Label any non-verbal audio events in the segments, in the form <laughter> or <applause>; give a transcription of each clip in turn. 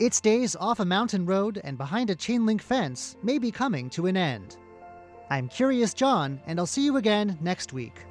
Its days off a mountain road and behind a chain link fence may be coming to an end. I'm Curious John, and I'll see you again next week.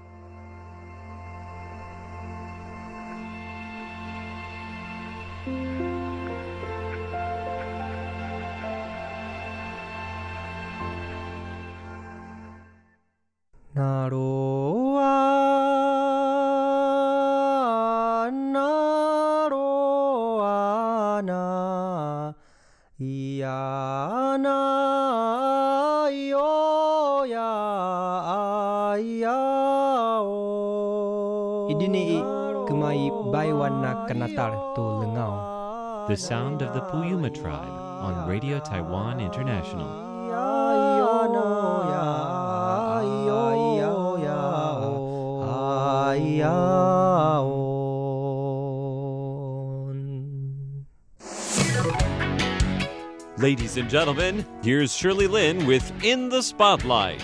Ladies and gentlemen, here's Shirley Lin with In the Spotlight.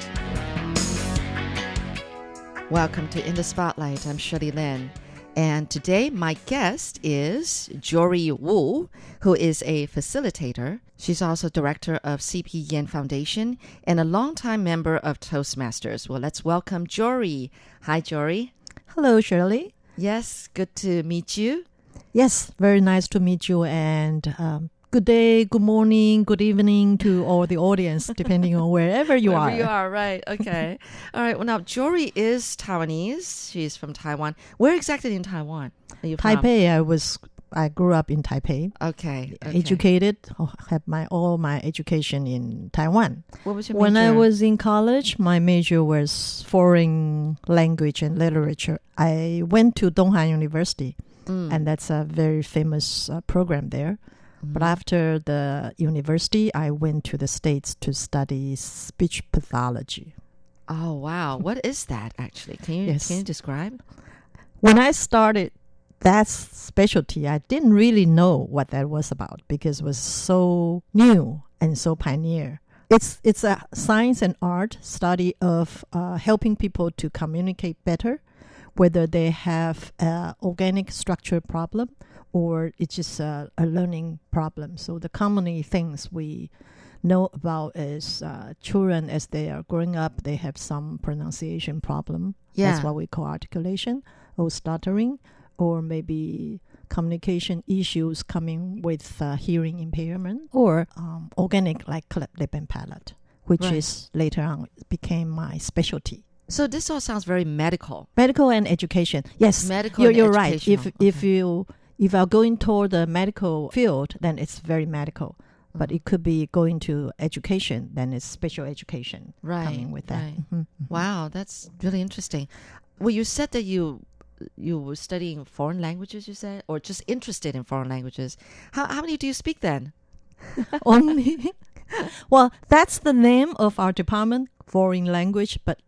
Welcome to In the Spotlight. I'm Shirley Lin. And today, my guest is Jory Wu, who is a facilitator. She's also director of CP Yen Foundation and a longtime member of Toastmasters. Well, let's welcome Jory. Hi, Jory. Hello, Shirley. Yes, good to meet you. Yes, very nice to meet you, and um, good day, good morning, good evening to all the audience, depending on wherever you Wherever are. you are, right. Okay. <laughs> All right. Well, now, Jory is Taiwanese. She's from Taiwan. Where exactly in Taiwan are you from? Taipei, I was, I grew up in Taipei, Okay. okay. educated, oh, had my all my education in Taiwan. What was your When I was in college, my major was foreign language and literature. I went to Donghan University, Mm. and that's a very famous uh, program there. But Mhm. after the university, I went to the States to study speech pathology. Oh wow! What is that actually? Can you Yes. can you describe? When I started that specialty, I didn't really know what that was about because it was so new and so pioneer. It's it's a science and art study of uh, helping people to communicate better, whether they have a organic structure problem or it's just a, a learning problem. So the commonly things we know about is uh, children as they are growing up, they have some pronunciation problem. Yeah. That's what we call articulation or stuttering, or maybe communication issues coming with uh, hearing impairment, or um, organic like cleft lip and palate, which Right. is later on became my specialty. So this all sounds very medical. Medical and education. Yes, Medical you're, you're right. If educational. if you if are going toward the medical field, then it's very medical. But Mhm. it could be going to education, then it's special education Right, coming with that. right. Mhm, mhm. Wow, that's really interesting. Well, you said that you you were studying foreign languages. You said, or just interested in foreign languages. How how many do you speak then? <laughs> Only. <laughs> well, that's the name of our department, foreign language, but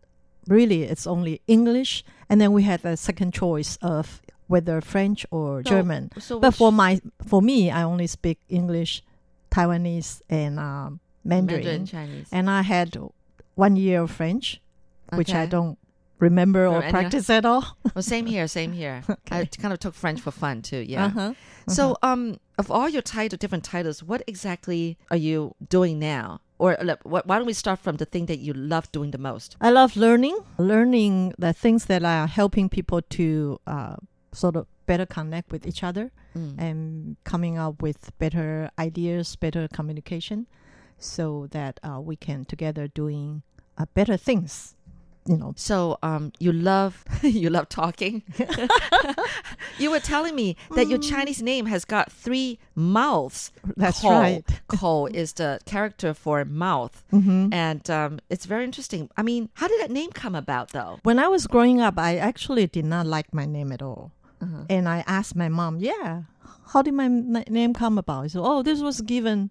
really it's only English. And then we had a second choice of whether French or So- German. So But for my for me, I only speak English, Taiwanese, and um, Mandarin. Mandarin Chinese, And I had one year of French, which I don't remember or Or practice at all. <laughs> Well, same here, same here. <laughs> I kind of took French for fun too. Yeah. Uh-huh. So, um, of all your title, different titles, what exactly are you doing now? Or look, wh- why don't we start from the thing that you love doing the most? I love learning, learning the things that are helping people to uh, sort of better connect with each other Mm. and coming up with better ideas, better communication, so that uh, we can together doing uh, better things. You know, So, um, you love <laughs> you love talking. <laughs> you were telling me that your Chinese name has got three mouths. That's Ko. right. <laughs> Ko is the character for mouth, hmm and um, it's very interesting. I mean, how did that name come about, though? When I was growing up, I actually did not like my name at all. Uh-huh. And I asked my mom, yeah, how did my n- name come about? Said, oh, this was given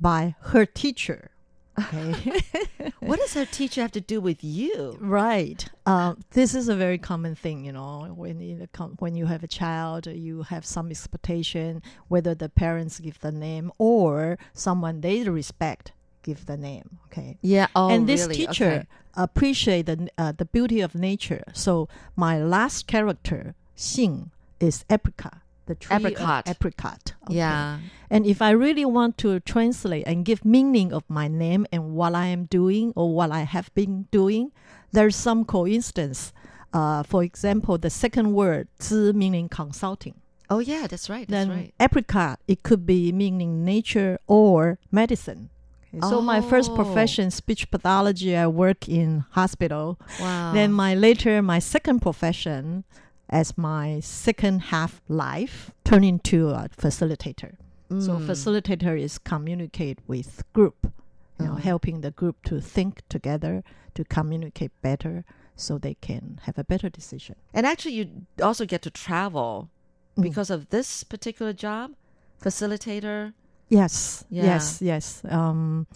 by her teacher. Okay. <laughs> What does her teacher have to do with you? right. Uh, this is a very common thing, you know, when you, when you have a child, you have some expectation whether the parents give the name or someone they respect give the name. Okay. Yeah. Oh, and this really? teacher Okay. appreciate the uh, the beauty of nature. So my last character, Xing, is apricot. the tree Apricot. apricot. Okay. Yeah. And if I really want to translate and give meaning of my name and what I am doing or what I have been doing, there's some coincidence. Uh, for example, the second word, 知 meaning consulting. Oh yeah, that's right. That's then right. apricot, it could be meaning nature or medicine. So my first Oh. profession, speech pathology, I work in hospital. Wow. Then my later, my second profession, as my second half life, turn into a facilitator. So Mm. facilitator is communicate with group, you know, Mhm. helping the group to think together, to communicate better, so they can have a better decision. And actually, you also get to travel Mm. because of this particular job, facilitator. Yes, Yeah. yes, yes. Um,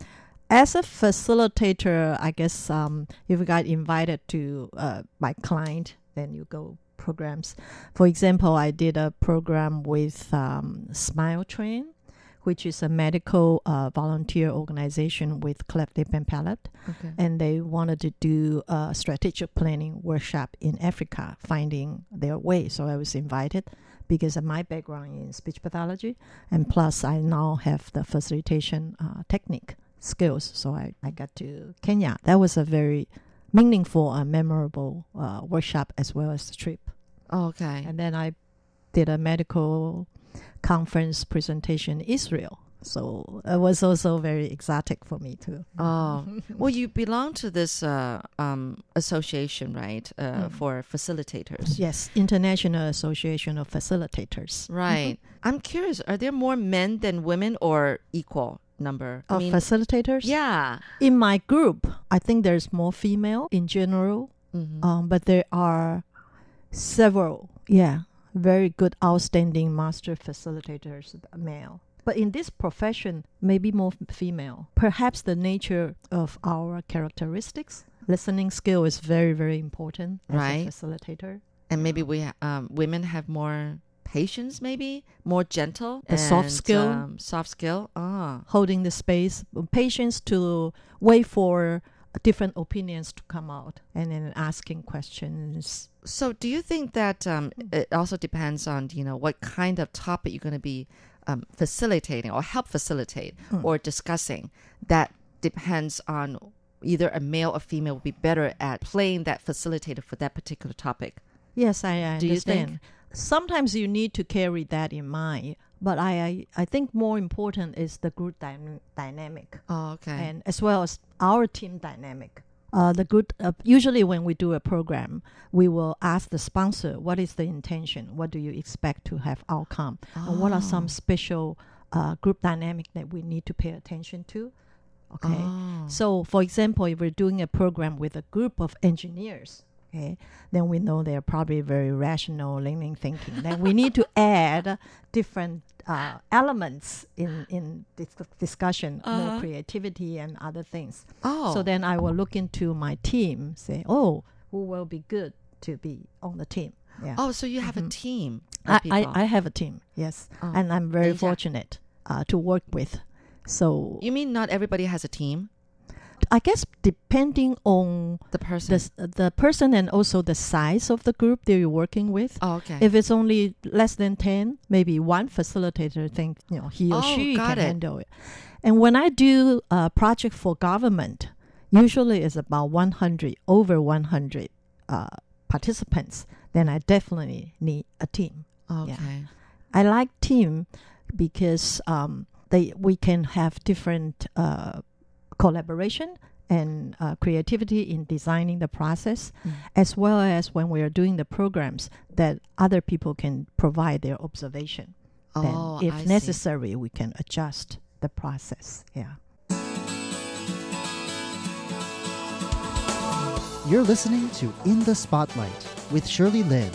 as a facilitator, I guess um, if you got invited to uh, my client, then you go programs. For example, I did a program with um, Smile Train, which is a medical uh, volunteer organization with cleft lip and palate, Okay. and they wanted to do a strategic planning workshop in Africa, finding their way. So I was invited because of my background in speech pathology, and plus I now have the facilitation uh, technique skills. So I, I got to Kenya. That was a very meaningful and memorable uh, workshop as well as the trip. Okay. And then I did a medical conference presentation in Israel. So it was also very exotic for me too. Oh, <laughs> well, you belong to this uh, um, association, right? Uh, Mm. For facilitators. Yes, International Association of Facilitators. Right. I'm curious, are there more men than women or equal number? Of facilitators? yeah. In my group, I think there's more female in general, Mhm. um, but there are several, yeah, very good, outstanding master facilitators, male. But in this profession, maybe more female. Perhaps the nature of our characteristics. Listening skill is very, very important Right. a facilitator. and maybe we um, women have more patience, maybe more gentle. The soft skill. Um, soft skill. Ah. Holding the space, patience to wait for different opinions to come out, and then asking questions. So, do you think that um, it also depends on you know what kind of topic you're going to be um, facilitating or help facilitate Mm. or discussing? That depends on either a male or female will be better at playing that facilitator for that particular topic. Yes, I, I Do you think? Sometimes you need to carry that in mind, but I, I, I think more important is the group dy- dynamic Oh, okay. and as well as our team dynamic. Uh, the good uh, usually when we do a program, we will ask the sponsor what is the intention, what do you expect to have outcome, and what are Oh. some special uh, group dynamic that we need to pay attention to. Okay, Oh. so, for example, if we're doing a program with a group of engineers, okay then we know they're probably very rational leaning thinking. Then we need to add different uh, elements in in discussion uh-huh. creativity and other things. Oh. So then i will look into my team say oh who will be good to be on the team? Yeah. oh so you have mm-hmm. a team I, I, I, have a team yes. Oh. and i'm very fortunate uh, to work with. So you mean not everybody has a team? I guess depending on The person. the the person and also the size of the group that you're working with. oh, okay. If it's only less than ten, maybe one facilitator think you know he or Oh, she can it. handle it. And when I do a project for government, usually it's about one hundred over one hundred uh, participants. Then I definitely need a team. okay. I like team because um, they we can have different uh, collaboration and uh, creativity in designing the process, Mm. as well as when we are doing the programs that other people can provide their observation. Then, Oh, if I see. necessary, we can adjust the process. Yeah. You're listening to In the Spotlight with Shirley Lin.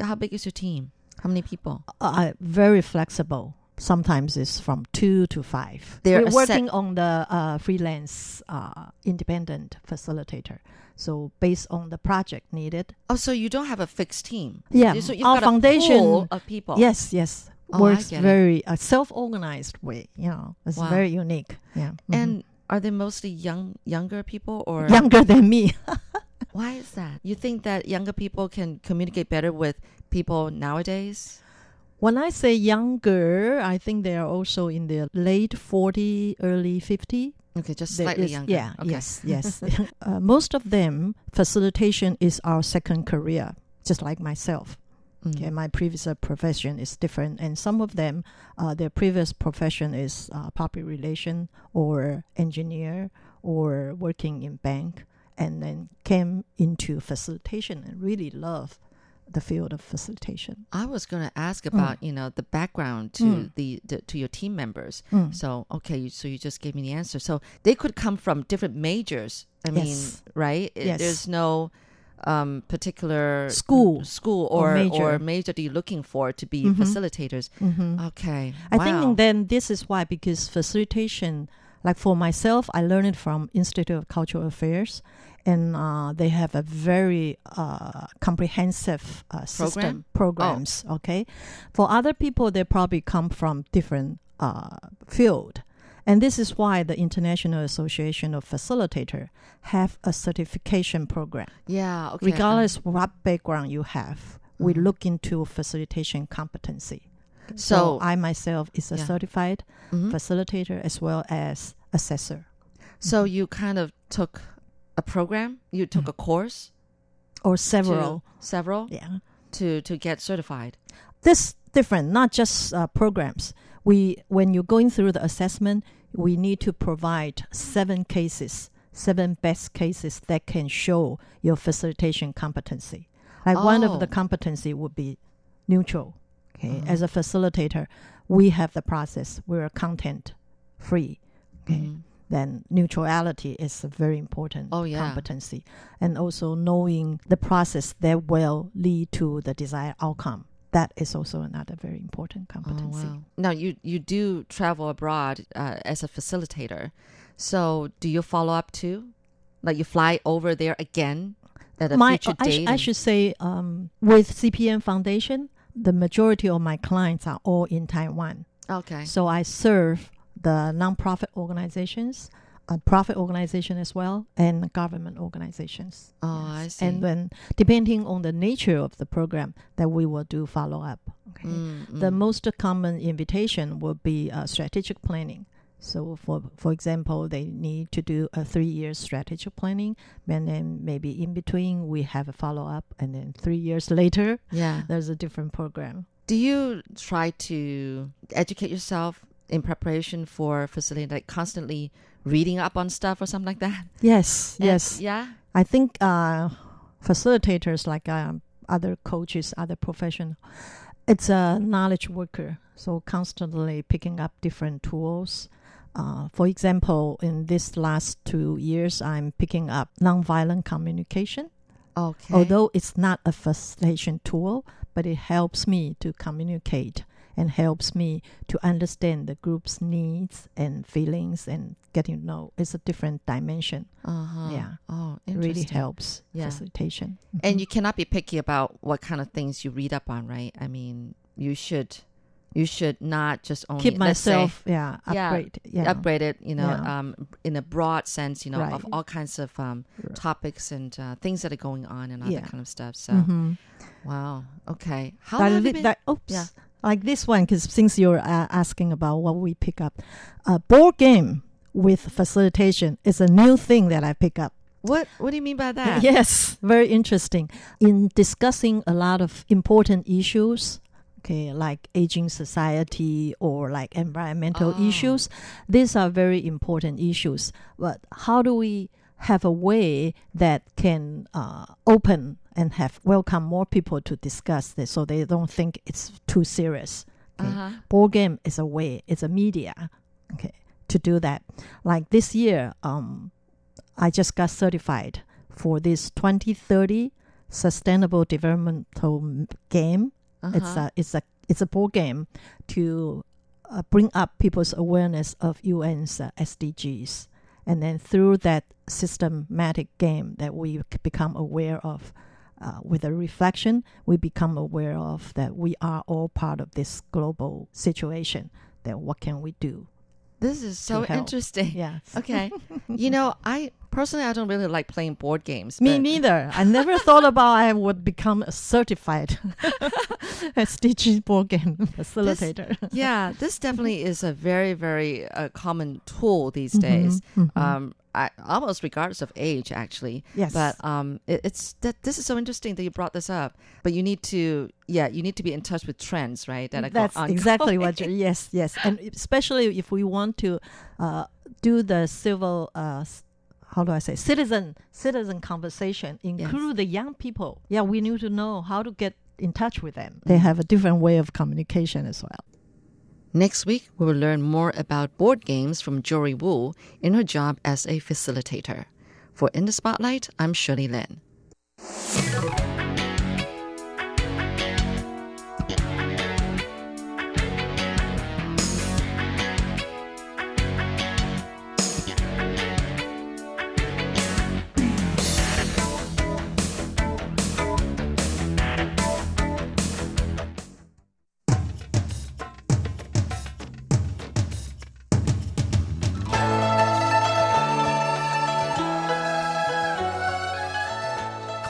How big is your team? How many people? uh, very flexible. Sometimes it's from two to five. They're We're a set- working on the uh, freelance uh, independent facilitator. So based on the project needed. Oh, so you don't have a fixed team. Yeah, So you've our got foundation. of people. Yes, yes, Oh, works very uh, self-organized way. You know, it's Wow. very unique. Yeah, Mhm. And are they mostly young, younger people or <laughs> younger than me. <laughs> Why is that? You think that younger people can communicate better with people nowadays? When I say younger, I think they are also in their late 40, early 50. Okay, just slightly is- younger. Yeah, Okay. yes, yes. <laughs> uh, most of them, facilitation is our second career, just like myself. Mm. Okay, my previous uh, profession is different, and some of them, uh, their previous profession is uh, public relation or engineer or working in bank, and then came into facilitation and really love the field of facilitation. I was going to ask about you know the background to Mm. the, the to your team members. Mm. So okay, so you just gave me the answer. So they could come from different majors. I mean, right? Yes. There's no um, particular School school or or major. major that you're looking for to be Mhm. facilitators. Mhm. Okay, I wow. think then this is why because facilitation, like for myself, I learned it from Institute of Cultural Affairs, and uh, they have a very uh, comprehensive uh, system programs. Okay, for other people, they probably come from different uh, field. And this is why the International Association of Facilitator have a certification program. yeah. Okay. Regardless what background you have, we Mhm. look into facilitation competency. So, So I myself is a Yeah. certified Mhm. facilitator as well as assessor so you kind of took a program. You took Mm. a course. or to- several. several Yeah, to to get certified. this different, not just uh, programs. We when you're going through the assessment, we need to provide seven cases, seven best cases that can show your facilitation competency. Like one of the Oh. competency would be neutral. Okay, Mhm. as a facilitator, we have the process. We're content free. Okay. Mhm. Then neutrality is a very important Oh, yeah. competency. And also knowing the process that will lead to the desired outcome. That is also another very important competency. Oh, wow. Now you you do travel abroad uh, as a facilitator, so do you follow up too? Like you fly over there again at a My, future I, sh- date? I should say, um, with CPN Foundation, the majority of my clients are all in Taiwan. okay. So I serve the nonprofit organizations, a profit organization as well, and government organizations. Oh, I see. And then, depending on the nature of the program, that we will do follow up. Okay. Mm, The mm. most common invitation will be uh, strategic planning. So, for for example, they need to do a three year strategic planning, and then maybe in between we have a follow up, and then three years <laughs> later yeah. there's a different program. Do you try to educate yourself in preparation for facilitating, like constantly reading up on stuff or something like that? Yes, And- yes. Yeah. I think uh, facilitators, like um, other coaches, other professional, it's a knowledge worker. So constantly picking up different tools. Uh, for example, in this last two years, I'm picking up nonviolent communication. Okay. Although it's not a facilitation tool, but it helps me to communicate and helps me to understand the group's needs and feelings and getting to know. It's a different dimension. uh-huh. yeah. Oh, It really helps Yeah. facilitation. And Mhm. you cannot be picky about what kind of things you read up on, right? I mean, you should you should not just only keep let's say, myself, yeah, Yeah, upgrade, yeah, upgrade it, you know, Yeah. um, in a broad sense, you know, of all kinds of um, Right. topics and uh, things that are going on and all Yeah. that kind of stuff. So, Mhm. wow, okay. How That li- that- oops. Like this one, because since you're uh, asking about what we pick up, a board game with facilitation is a new thing that I pick up. what What do you mean by that? <laughs> Yes, very interesting. In discussing a lot of important issues, okay, like aging society or like environmental Oh. issues, these are very important issues. But how do we have a way that can uh, open and have welcome more people to discuss this so they don't think it's too serious? Okay Uh-huh. board game is a way it's a media okay to do that like this year um i just got certified for this 2030 sustainable developmental game it's Uh-huh. a it's a it's a board game to uh, bring up people's awareness of un's uh, sdgs and then through that systematic game that we become aware of uh, with a reflection, we become aware of that we are all part of this global situation. That what can we do? This is so interesting. Yes. <laughs> Okay. you know, I personally I don't really like playing board games. Me neither. I never <laughs> thought about I would become a certified <laughs> SDG board game facilitator. yeah, this definitely is a very, very uh, common tool these days. Mhm, mhm. Um, I, almost regardless of age, actually. Yes. But um, it, it's that this is so interesting that you brought this up. But you need to, yeah, you need to be in touch with trends, right? That are That's exactly what. ongoing. You, yes, yes, and especially if we want to uh, do the civil, uh, how do I say, citizen citizen conversation, include the young people. Yeah, we need to know how to get in touch with them. They have a different way of communication as well. Next week, we will learn more about board games from Jory Wu in her job as a facilitator. For In the Spotlight, I'm Shirley Lin.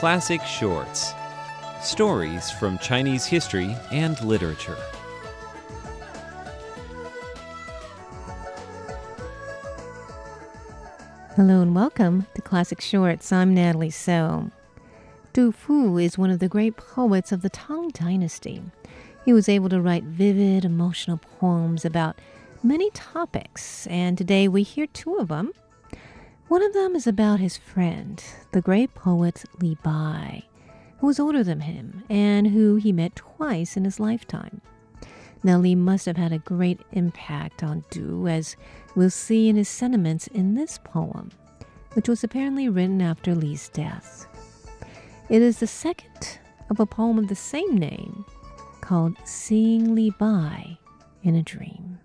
Classic Shorts Stories from Chinese history and literature. Hello and welcome to Classic Shorts. I'm Natalie So. Du Fu is one of the great poets of the Tang Dynasty. He was able to write vivid, emotional poems about many topics, and today we hear two of them. One of them is about his friend, the great poet Li Bai, who was older than him and who he met twice in his lifetime. Now, Li must have had a great impact on Du, as we'll see in his sentiments in this poem, which was apparently written after Li's death. It is the second of a poem of the same name called Seeing Li Bai in a Dream.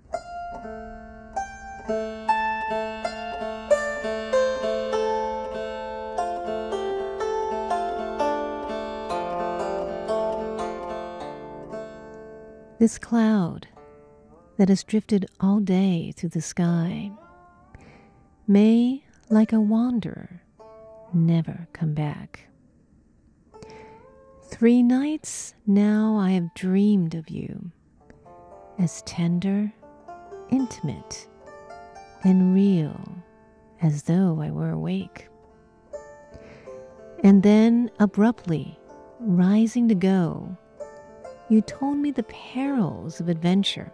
This cloud that has drifted all day through the sky may, like a wanderer, never come back. Three nights now I have dreamed of you, as tender, intimate, and real as though I were awake. And then, abruptly, rising to go, you told me the perils of adventure.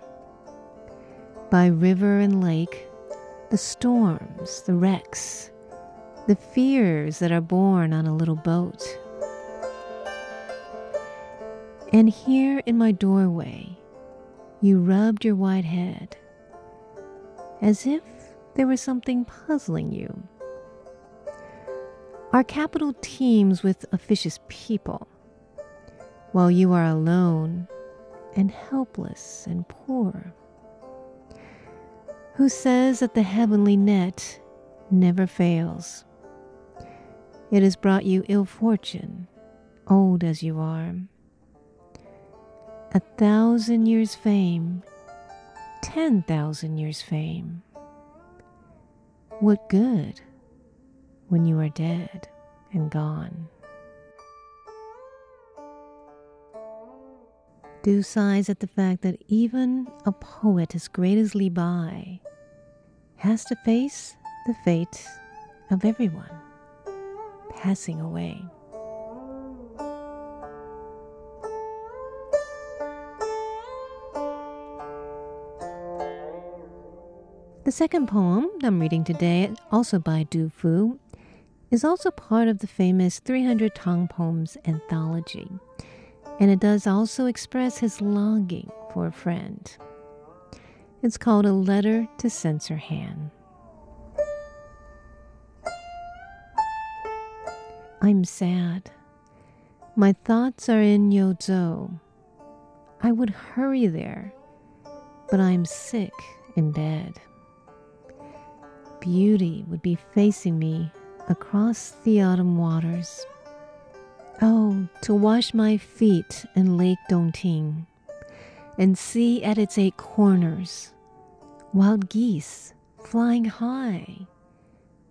By river and lake, the storms, the wrecks, the fears that are born on a little boat. And here in my doorway, you rubbed your white head, as if there was something puzzling you. Our capital teems with officious people, while you are alone and helpless and poor. Who says that the heavenly net never fails? It has brought you ill fortune, old as you are. A thousand years' fame, ten thousand years' fame. What good when you are dead and gone? Du sighs at the fact that even a poet as great as Li Bai has to face the fate of everyone passing away. The second poem I'm reading today, also by Du Fu, is also part of the famous 300 Tang Poems anthology, and it does also express his longing for a friend. It's called A Letter to Censor Han. I'm sad. My thoughts are in Yozhou. I would hurry there, but I'm sick in bed. Beauty would be facing me across the autumn waters. Oh, to wash my feet in Lake Dongting and see at its eight corners wild geese flying high,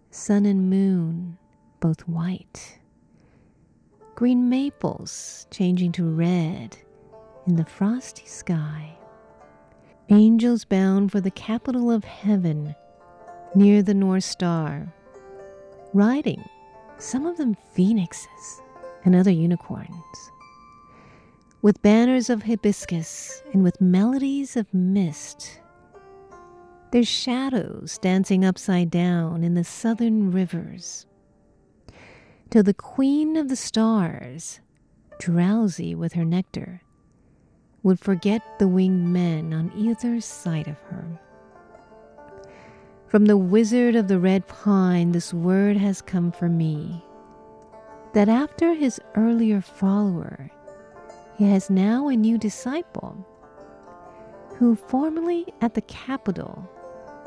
sun and moon both white, green maples changing to red in the frosty sky, angels bound for the capital of heaven near the North Star, riding, some of them phoenixes and other unicorns. With banners of hibiscus and with melodies of mist, there's shadows dancing upside down in the southern rivers. Till the queen of the stars, drowsy with her nectar, would forget the winged men on either side of her. From the wizard of the red pine, this word has come for me that after his earlier follower, he has now a new disciple who formerly at the capital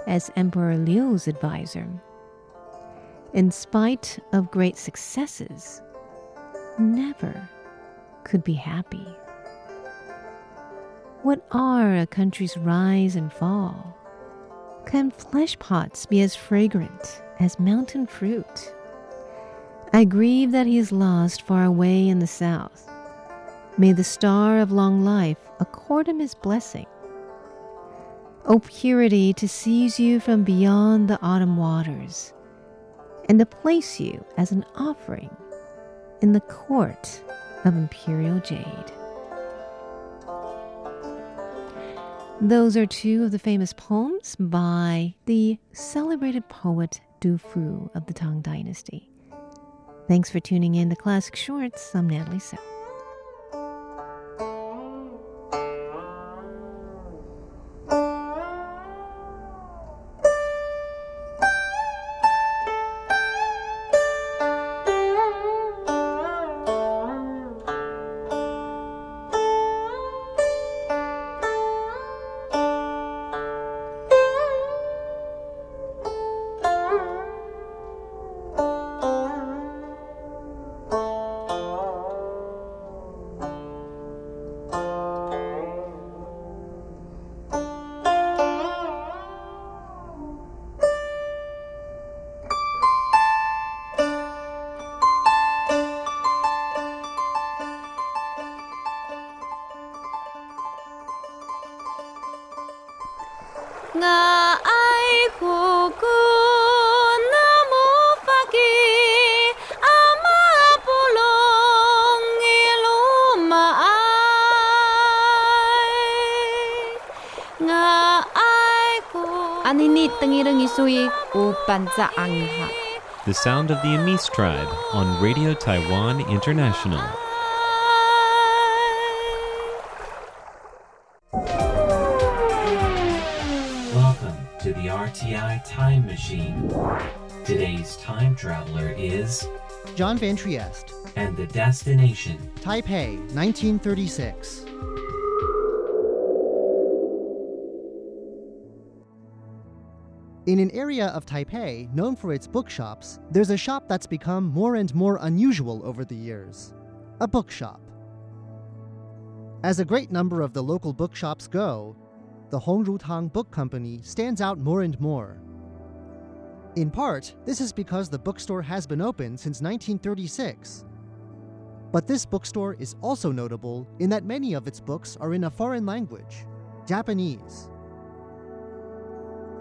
as Emperor Liu's advisor, in spite of great successes, never could be happy. What are a country's rise and fall? Can flesh pots be as fragrant as mountain fruit? I grieve that he is lost far away in the south. May the star of long life accord him his blessing. O purity, to seize you from beyond the autumn waters, and to place you as an offering in the court of imperial jade. Those are two of the famous poems by the celebrated poet Du Fu of the Tang Dynasty. Thanks for tuning in to Classic Shorts. I'm Natalie So. The sound of the Amis tribe on Radio Taiwan International. Welcome to the RTI Time Machine. Today's time traveler is John Van Trieste, and the destination Taipei, 1936. In an area of Taipei known for its bookshops, there's a shop that's become more and more unusual over the years a bookshop. As a great number of the local bookshops go, the Hongrutang Book Company stands out more and more. In part, this is because the bookstore has been open since 1936. But this bookstore is also notable in that many of its books are in a foreign language, Japanese.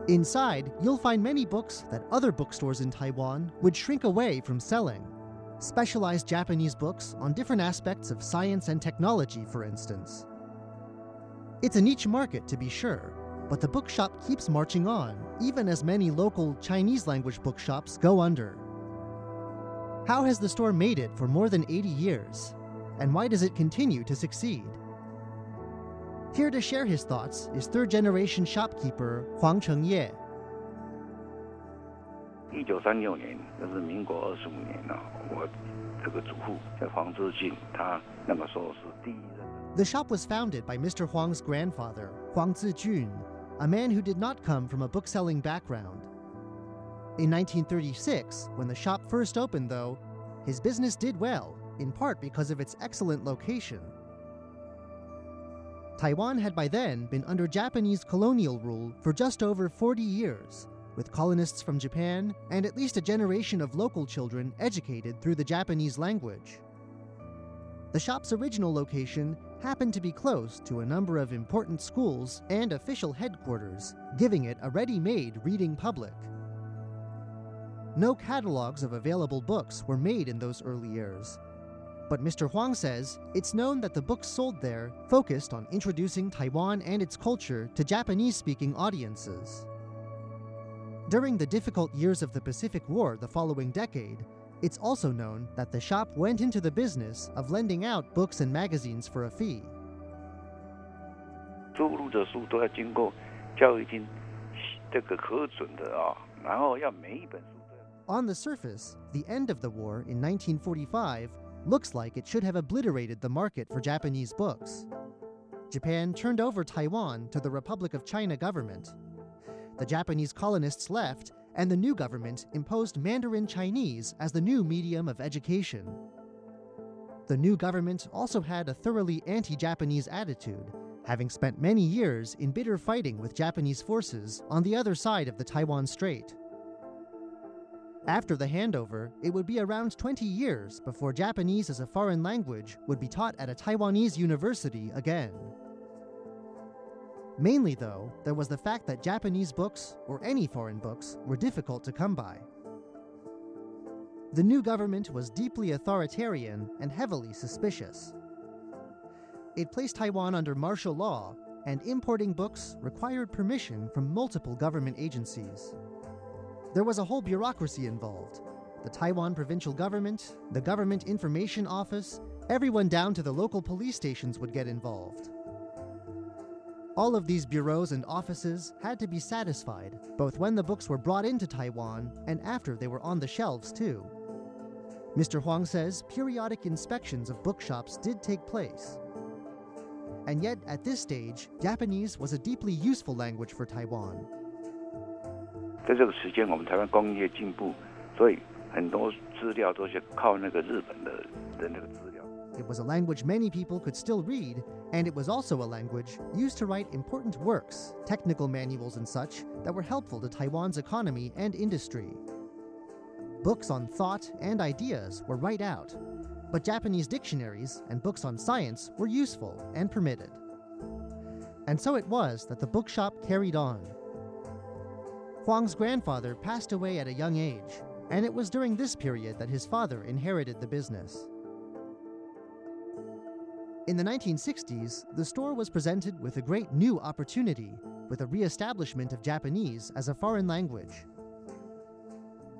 Inside, you'll find many books that other bookstores in Taiwan would shrink away from selling. Specialized Japanese books on different aspects of science and technology, for instance. It's a niche market, to be sure, but the bookshop keeps marching on, even as many local Chinese language bookshops go under. How has the store made it for more than 80 years? And why does it continue to succeed? Here to share his thoughts is third generation shopkeeper Huang Chengye. 一九三六年，那是民国二十五年了、我这个祖父叫黄志俊，他那个时候是第一任。 The shop was founded by Mr. Huang's grandfather, Huang Zijun, a man who did not come from a bookselling background. In 1936, when the shop first opened, though, his business did well, in part because of its excellent location. Taiwan had by then been under Japanese colonial rule for just over 40 years, with colonists from Japan and at least a generation of local children educated through the Japanese language. The shop's original location happened to be close to a number of important schools and official headquarters, giving it a ready made reading public. No catalogs of available books were made in those early years. But Mr. Huang says it's known that the books sold there focused on introducing Taiwan and its culture to Japanese speaking audiences. During the difficult years of the Pacific War the following decade, it's also known that the shop went into the business of lending out books and magazines for a fee. 出入的书都要经过教育厅这个核准的啊，然后要每一本书都要。 On the surface, the end of the war in 1945 looks like it should have obliterated the market for Japanese books. Japan turned over Taiwan to the Republic of China government. The Japanese colonists left, and the new government imposed Mandarin Chinese as the new medium of education. The new government also had a thoroughly anti Japanese attitude, having spent many years in bitter fighting with Japanese forces on the other side of the Taiwan Strait. After the handover, it would be around 20 years before Japanese as a foreign language would be taught at a Taiwanese university again. Mainly, though, there was the fact that Japanese books, or any foreign books, were difficult to come by. The new government was deeply authoritarian and heavily suspicious. It placed Taiwan under martial law, and importing books required permission from multiple government agencies. There was a whole bureaucracy involved the Taiwan provincial government, the Government Information Office, everyone down to the local police stations would get involved. All of these bureaus and offices had to be satisfied, both when the books were brought into Taiwan and after they were on the shelves, too. Mr. Huang says periodic inspections of bookshops did take place. And yet, at this stage, Japanese was a deeply useful language for Taiwan. 在这个时间，我们台湾工业进步，所以很多资料都是靠那个日本的的那个资料。 It was a language many people could still read, and it was also a language used to write important works, technical manuals, and such that were helpful to Taiwan's economy and industry. Books on thought and ideas were right out, but Japanese dictionaries and books on science were useful and permitted. And so it was that the bookshop carried on. Huang's grandfather passed away at a young age, and it was during this period that his father inherited the business. In the 1960s, the store was presented with a great new opportunity with a reestablishment of Japanese as a foreign language.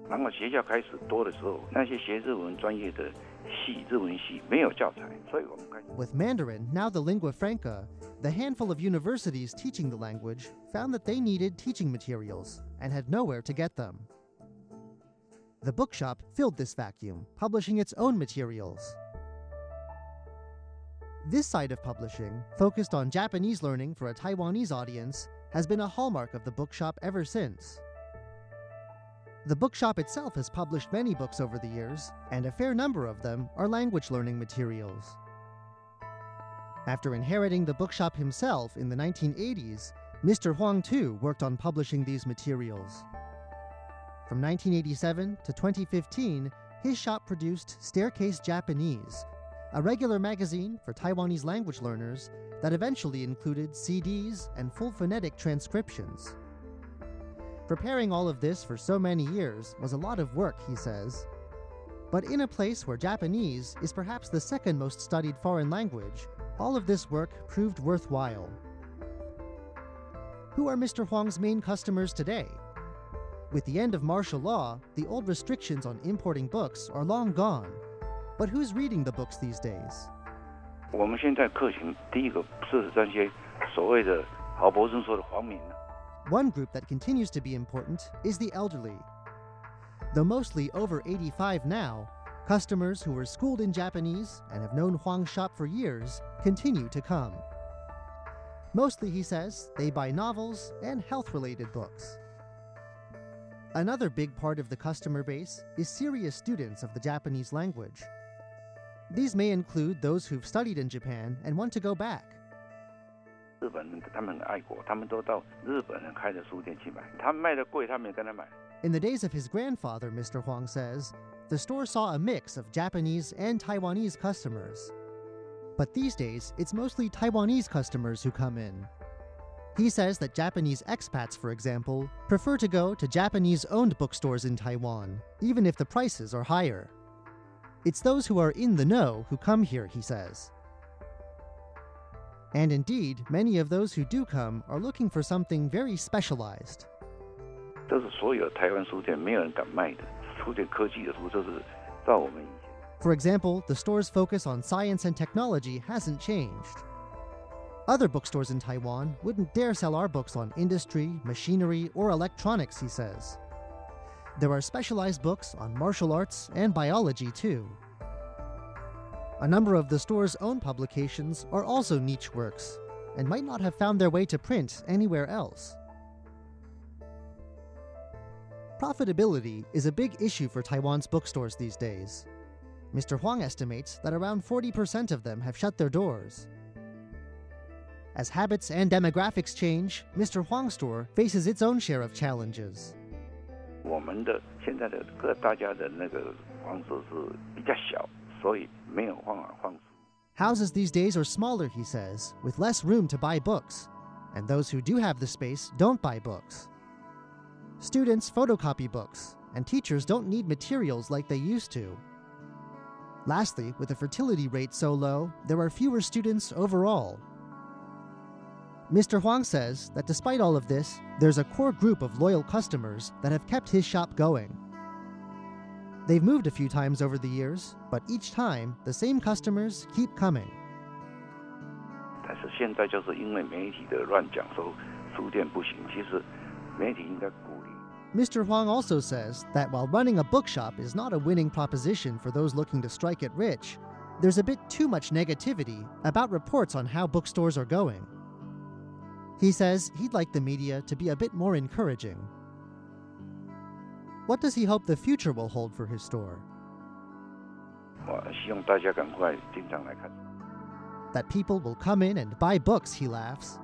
然后学校开始多的时候，那些学日文专业的系，日文系没有教材，所以我们开始 With Mandarin now the lingua franca, the handful of universities teaching the language found that they needed teaching materials and had nowhere to get them. The bookshop filled this vacuum, publishing its own materials. This side of publishing, focused on Japanese learning for a Taiwanese audience, has been a hallmark of the bookshop ever since. The bookshop itself has published many books over the years, and a fair number of them are language learning materials. After inheriting the bookshop himself in the 1980s, Mr. Huang too worked on publishing these materials. From 1987 to 2015, his shop produced Staircase Japanese, a regular magazine for Taiwanese language learners that eventually included CDs and full phonetic transcriptions. Preparing all of this for so many years was a lot of work, he says. But in a place where Japanese is perhaps the second most studied foreign language, all of this work proved worthwhile Who are Mr. Huang's main customers today? With the end of martial law, the old restrictions on importing books are long gone. But who's reading the books these days? 我们现在客群第一个是这些所谓的郝柏村说的皇民啊 One group that continues to be important is the elderly. Though mostly over 85 now, customers who were schooled in Japanese and have known Huang's shop for years continue to come. Mostly, he says, they buy novels and health related books. Another big part of the customer base is serious students of the Japanese language. These may include those who've studied in Japan and want to go back. 日本人他们很爱国，他们都到日本人开的书店去买，他卖的贵，他们也跟他买。 In the days of his grandfather, Mr. Huang says, the store saw a mix of Japanese and Taiwanese customers. But these days, it's mostly Taiwanese customers who come in. He says that Japanese expats, for example, prefer to go to Japanese owned bookstores in Taiwan, even if the prices are higher. It's those who are in the know who come here, he says. And indeed, many of those who do come are looking for something very specialized. 这是所有台湾书店没有人敢卖的，书店科技的书，就是照我们以前。 For example, the store's focus on science and technology hasn't changed. Other bookstores in Taiwan wouldn't dare sell our books on industry, machinery, or electronics, he says. There are specialized books on martial arts and biology, too. A number of the store's own publications are also niche works and might not have found their way to print anywhere else. Profitability is a big issue for Taiwan's bookstores these days. Mr. Huang estimates that around 40% of them have shut their doors. As habits and demographics change, Mr. Huang's store faces its own share of challenges. 我们的现在的各大家的那个房子是比较小，所以没有办法放书。 Houses these days are smaller, he says, with less room to buy books, and those who do have the space don't buy books. Students photocopy books, and teachers don't need materials like they used to. Lastly, with the fertility rate so low, there are fewer students overall. Mr. Huang says that despite all of this, there's a core group of loyal customers that have kept his shop going. They've moved a few times over the years, but each time, the same customers keep coming. 但是现在就是因为媒体的乱讲说书店不行，其实媒体应该鼓励。 Mr. Huang also says that while running a bookshop is not a winning proposition for those looking to strike it rich, there's a bit too much negativity about reports on how bookstores are going. He says he'd like the media to be a bit more encouraging. What does he hope the future will hold for his store? That people will come in and buy books, he laughs.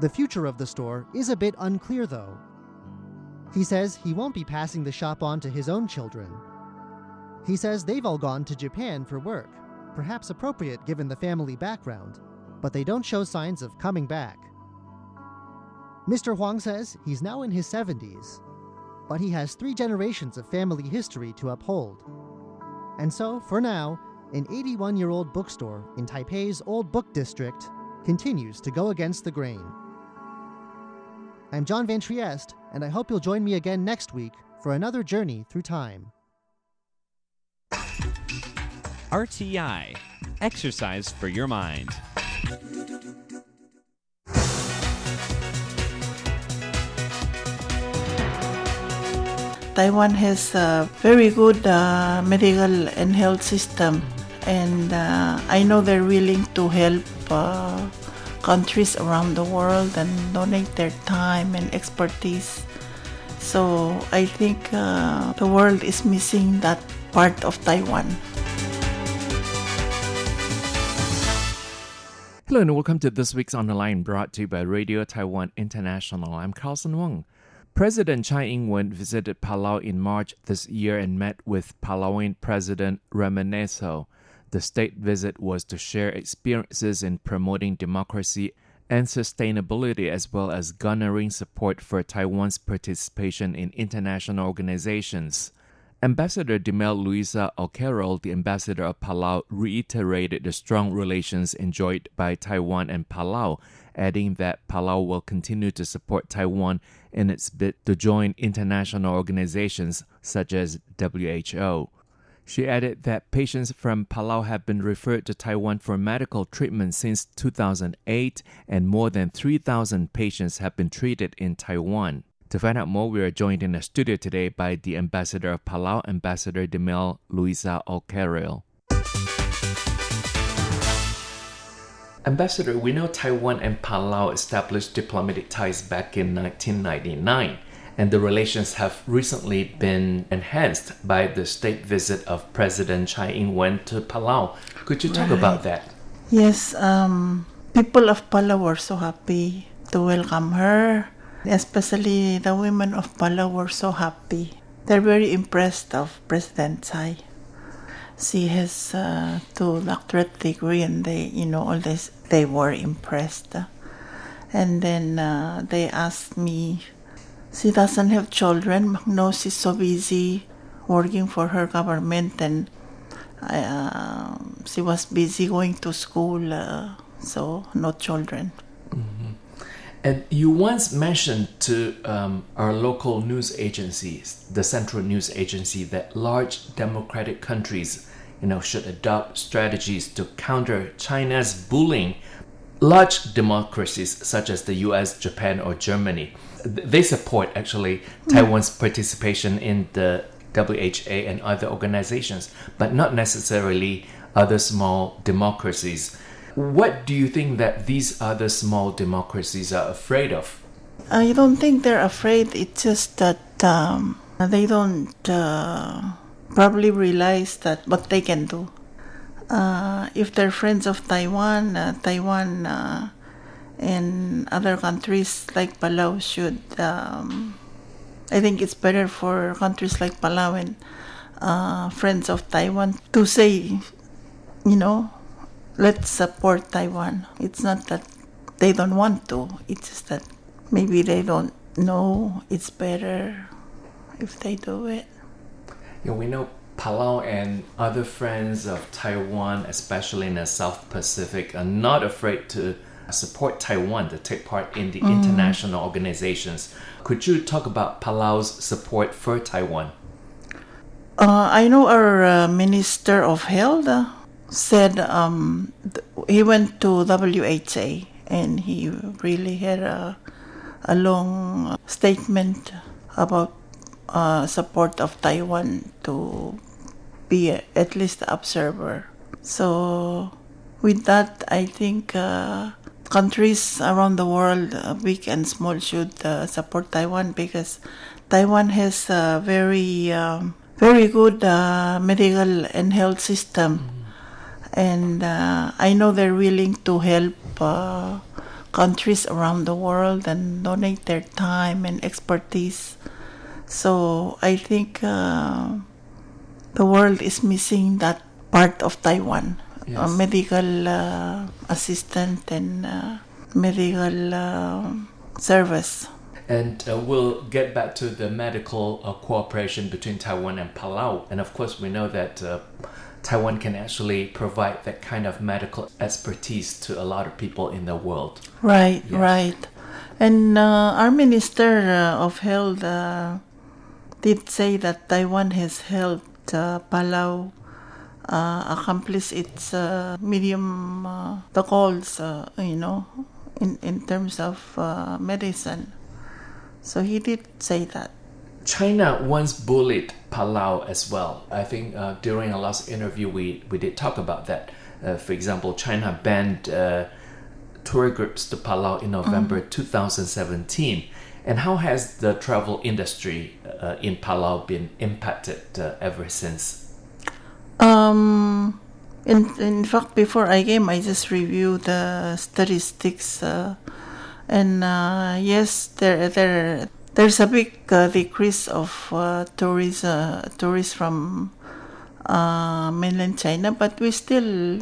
The future of the store is a bit unclear, though, he says he won't be passing the shop on to his own children. He says they've all gone to Japan for work, perhaps appropriate given the family background, but they don't show signs of coming back. Mr. Huang says he's now in his 70s, but he has three generations of family history to uphold. And so, for now, an 81 year old bookstore in Taipei's Old Book District continues to go against the grain. I'm John Van Trieste, and I hope you'll join me again next week for another journey through time. RTI Exercise for Your Mind. Taiwan has a very good uh, medical and health system, and uh, I know they're willing to help uh, countries around the world and donate their time and expertise. So I think uh, the world is missing that part of Taiwan. Hello and welcome to this week's On the Line brought to you by Radio Taiwan International. I'm Carlson Wong. President Tsai Ing-wen visited Palau in March this year and met with Palauian President Remengesau. The state visit was to share experiences in promoting democracy and sustainability as well as garnering support for Taiwan's participation in international organizations. Ambassador Dilmei Louisa Olkeriil, the ambassador of Palau, reiterated the strong relations enjoyed by Taiwan and Palau, adding that Palau will continue to support Taiwan in its bid to join international organizations such as WHO. She added that patients from Palau have been referred to Taiwan for medical treatment since 2008, and more than 3,000 patients have been treated in Taiwan. To find out more, we are joined in the studio today by the ambassador of Palau, Ambassador Dilmei Louisa Olkeriil. Ambassador, we know Taiwan and Palau established diplomatic ties back in 1999, and the relations have recently been enhanced by the state visit of President Tsai Ing wen to Palau. Could you talk Right. about that? Yes, um, people of Palau were so happy to welcome her. Especially the women of Palau were so happy. They're very impressed of President Tsai. She has uh, two doctorate degree, and they, you know, all this. They were impressed, and then uh, they asked me. She doesn't have children. No, she's so busy working for her government, and uh, she was busy going to school, uh, so no children. And you once mentioned to um, our local news agencies, the Central News Agency, that large democratic countries, you know, should adopt strategies to counter China's bullying. Large democracies such as the U.S., Japan, or Germany, they support actually Taiwan's participation in the WHA and other organizations, but not necessarily other small democracies. What do you think that these other small democracies are afraid of? I don't think they're afraid. It's just that um, they don't uh, probably realize that what they can do. Uh, if they're friends of Taiwan, uh, Taiwan and other countries like Palau should. Um, I think it's better for countries like Palau and uh, friends of Taiwan to say, you know, let's support Taiwan. It's not that they don't want to, it's just that maybe they don't know it's better if they do it. Yeah, we know Palau and other friends of Taiwan, especially in the South Pacific, are not afraid to support Taiwan to take part in the international organizations. Could you talk about Palau's support for Taiwan? Uh, I know our uh, Minister of Health uh, said um, th- he went to WHA and he really had a, a long statement about uh, support of Taiwan to be a, at least observer. So, with that, I think uh, countries around the world, uh, big and small, should uh, support Taiwan because Taiwan has a very, um, very good uh, medical and health system, and uh, I know they're willing to help uh, countries around the world and donate their time and expertise. So I think uh, the world is missing that part of Taiwan, Yes. medical uh, assistant and uh, medical uh, service. And uh, we'll get back to the medical uh, cooperation between Taiwan and Palau. And of course, we know that uh, Taiwan can actually provide that kind of medical expertise to a lot of people in the world. Right, Yes. right. And uh, our Minister of Health uh, did say that Taiwan has helped uh, Palau uh, accomplish its uh, medium uh, the goals, uh, you know, in, in terms of uh, medicine. So he did say that. China once bullied Palau as well. I think uh, during our last interview, we, we did talk about that. Uh, for example, China banned uh, tour groups to Palau in November 2017. And how has the travel industry uh, in Palau been impacted uh, ever since? Um, in in fact, before I came, I just reviewed the statistics, uh, and uh, yes, there there there's a big uh, decrease of uh, tourists uh, tourists from uh, mainland China, but we still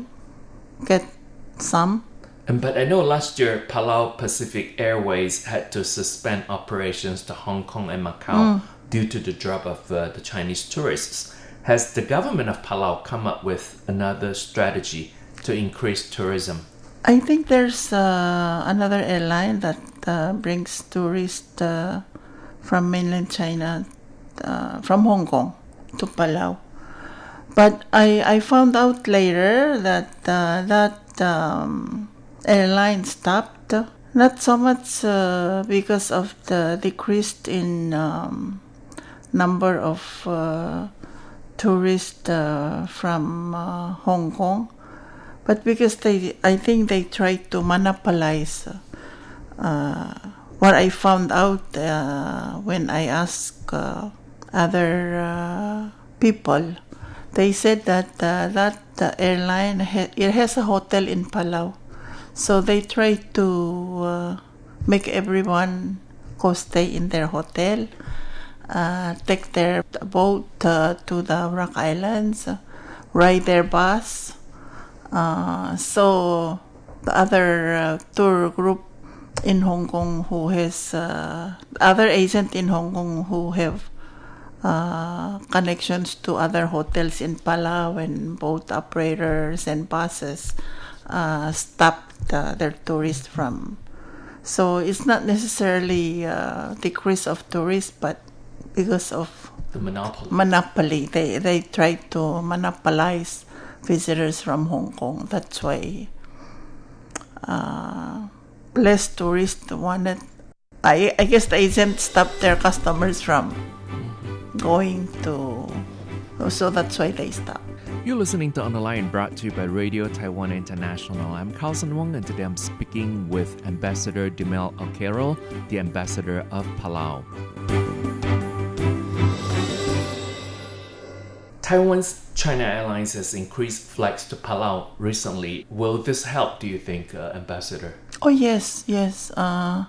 get some. And, but I know last year Palau Pacific Airways had to suspend operations to Hong Kong and Macau due to the drop of uh, the Chinese tourists. Has the government of Palau come up with another strategy to increase tourism? I think there's uh, another airline that uh, brings tourists uh, from mainland China, uh, from Hong Kong to Palau. But I, I found out later that uh, that um, airline stopped. Not so much uh, because of the decrease in um, number of tourists uh, from uh, Hong Kong, but because they, I think they tried to monopolize. Uh, what I found out uh, when I asked uh, other uh, people, they said that uh, that uh, airline ha- it has a hotel in Palau, So they try to uh, make everyone go stay in their hotel, uh, take their boat uh, to the Rock Islands, ride their bus. Uh, so the other uh, tour group in Hong Kong who has uh, other agent in Hong Kong who have uh, connections to other hotels in Palau and boat operators and buses stopped their tourists from. So it's not necessarily decrease of tourists, but because of The monopoly. monopoly, they they try to monopolize visitors from Hong Kong. That's why uh, less tourists wanted. I I guess the agent stopped their customers from going to. So that's why they stopped. You're listening to On the Line brought to you by Radio Taiwan International. I'm Carlson Wong, and today I'm speaking with Ambassador Dilmei Olkeriil, the ambassador of Palau. Taiwan's China Airlines has increased flights to Palau recently. Will this help, do you think, uh, Ambassador? Oh yes, yes. Uh,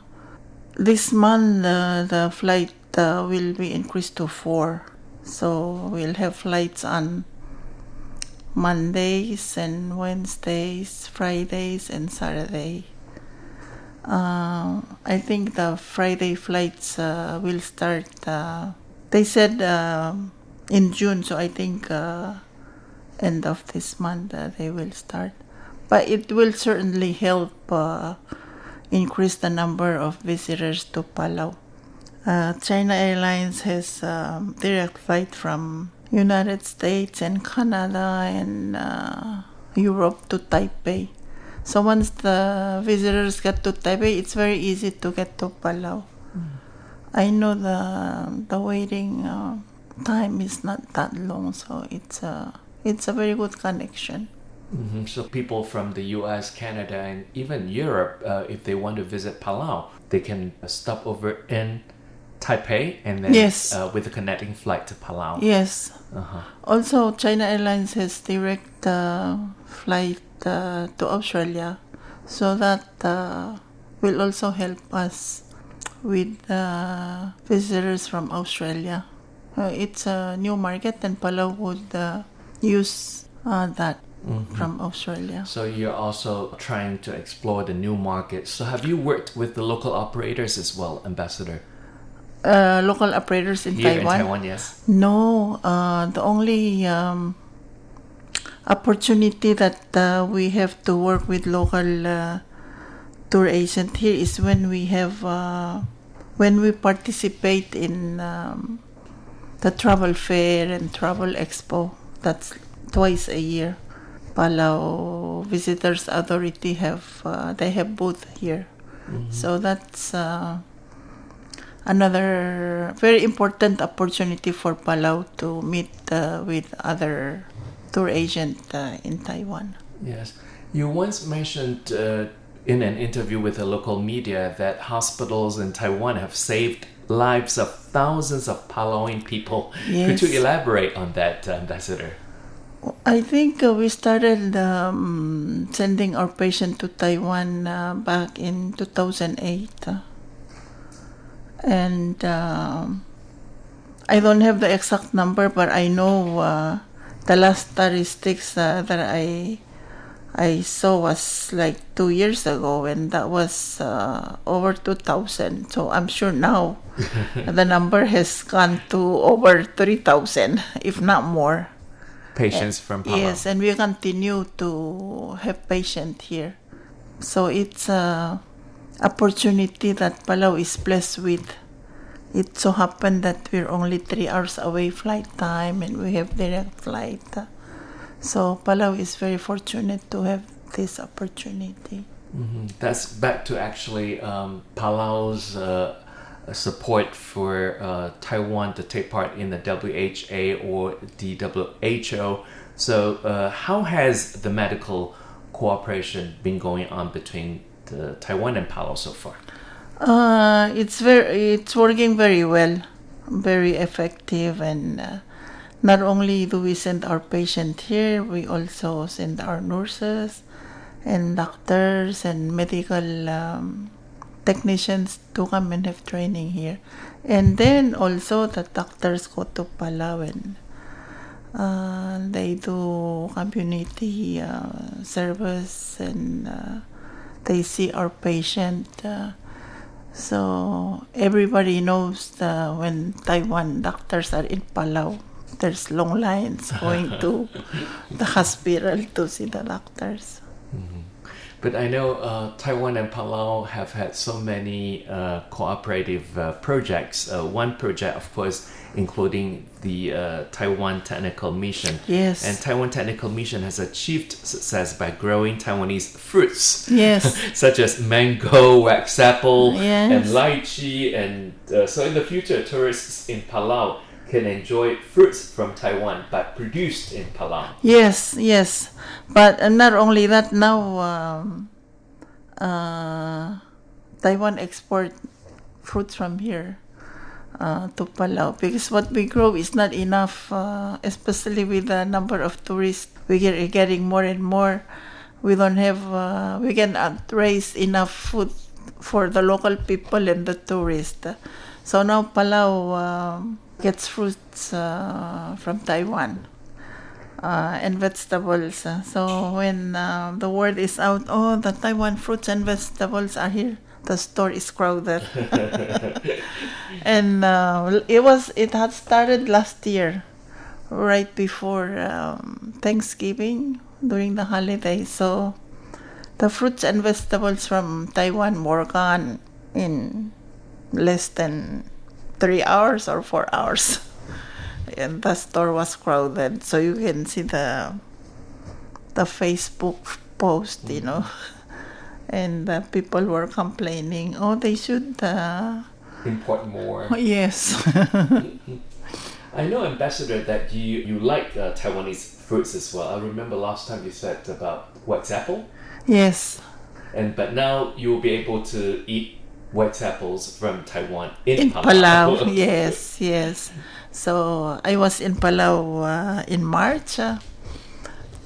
this month uh, the flight uh, will be increased to four, so we'll have flights on Mondays and Wednesdays, Fridays and Saturday. Uh, I think the Friday flights uh, will start. They said um in June, so I think uh, end of this month uh, they will start. But it will certainly help uh, increase the number of visitors to Palau. Uh, China Airlines has um, direct flight from United States and Canada and uh, Europe to Taipei. So once the visitors get to Taipei, it's very easy to get to Palau. I know the the waiting uh, time is not that long, so it's a it's a very good connection. hmm So people from the U.S., Canada, and even Europe, uh, if they want to visit Palau, they can stop over in Taipei and then Yes. uh, with a connecting flight to Palau. Yes. Uh-huh. Also, China Airlines has direct uh, flight uh, to Australia, so that uh, will also help us with uh, visitors from Australia. Uh, it's a new market, and Palau would uh, use uh, that Mhm. from Australia. So you're also trying to explore the new market. So have you worked with the local operators as well, Ambassador? Uh, local operators in Here Taiwan. in Taiwan, yes. No, uh, the only um, opportunity that uh, we have to work with local uh, tour agent here is when we have uh, when we participate in um, the travel fair and travel expo. That's twice a year. Palau Visitors Authority have uh, they have booth here, so that's. Uh, another very important opportunity for Palau to meet uh, with other tour agent uh, in Taiwan. Yes. You once mentioned uh, in an interview with a local media that hospitals in Taiwan have saved lives of thousands of Palauian people. Yes. Could you elaborate on that, Ambassador? I think uh, we started um, sending our patient to Taiwan uh, back in 2008. uh, and um I don't have the exact number, but I know uh, the last statistics uh, that I I saw was like two years ago, and that was uh, over 2,000. So I'm sure now <laughs> the number has gone to over 3,000, if not more. Patients from Palau. Yes, and we continue to have patient here. So it's a opportunity that Palau is blessed with. It so happened that we're only three hours away flight time and we have direct flight. So Palau is very fortunate to have this opportunity. Mhm. That's back to actually um, Palau's uh, support for uh, Taiwan to take part in the WHA or the WHO. So, uh, how has the medical cooperation been going on between the Taiwan and Palau so far? Uh, it's very, it's working very well, very effective, and uh, not only do we send our patient here, we also send our nurses and doctors and medical um, technicians to come and have training here. And then also the doctors go to Palau and uh, they do community uh, service and uh, they see our patient. Uh, so everybody knows the, when Taiwan doctors are in Palau, there's long lines <laughs> going to the hospital to see the doctors. But I know uh, Taiwan and Palau have had so many uh, cooperative uh, projects. Uh, one project, of course, including the uh, Taiwan Technical Mission. Yes. And Taiwan Technical Mission has achieved success by growing Taiwanese fruits. Yes. <laughs> such as mango, wax apple, Yes. and lychee. And uh, so in the future, tourists in Palau can enjoy fruits from Taiwan but produced in Palau. Yes, yes, but uh, not only that. Now, um, uh, Taiwan export fruits from here uh, to Palau because what we grow is not enough, uh, especially with the number of tourists. We are getting more and more. We don't have. Uh, we cannot raise enough food for the local people and the tourists. So now Palau um, gets fruits uh, from Taiwan uh, and vegetables. Uh, so when uh, the word is out, oh, the Taiwan fruits and vegetables are here. The store is crowded, <laughs> and uh, it was it had started last year, right before um, Thanksgiving during the holiday. So the fruits and vegetables from Taiwan were gone in less than three hours or four hours. <laughs> and the store was crowded, so you can see the the Facebook post, you know, <laughs> and uh, people were complaining. Oh, they should. Uh, Import more. <laughs> yes. I know, Ambassador, that you, you like uh, Taiwanese fruits as well. I remember last time you said about wax apple, yes. and but now you will be able to eat wax apples from Taiwan in, In Palau. Palau, <laughs> yes, yes. So I was in Palau uh, in March uh,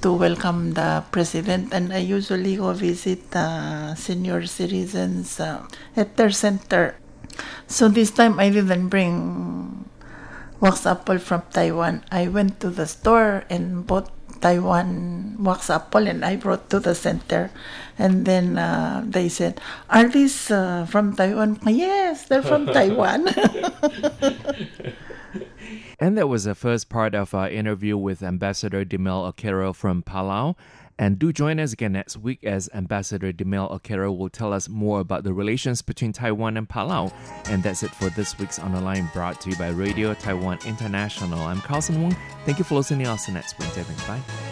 to welcome the president, and I usually go visit uh, senior citizens uh, at their center. So this time I didn't bring wax apple from Taiwan. I went to the store and bought Taiwan wax apple, and I brought to the center. And then uh, they said, "Are these uh, from Taiwan?" Yes, they're from <laughs> Taiwan. <laughs> And that was the first part of our interview with Ambassador Dilmei Olkeriil from Palau. And do join us again next week as Ambassador Dilmei Olkeriil will tell us more about the relations between Taiwan and Palau. And that's it for this week's On the Line brought to you by Radio Taiwan International. I'm Carlson Wong. Thank you for listening. I'll see you next. David. Bye.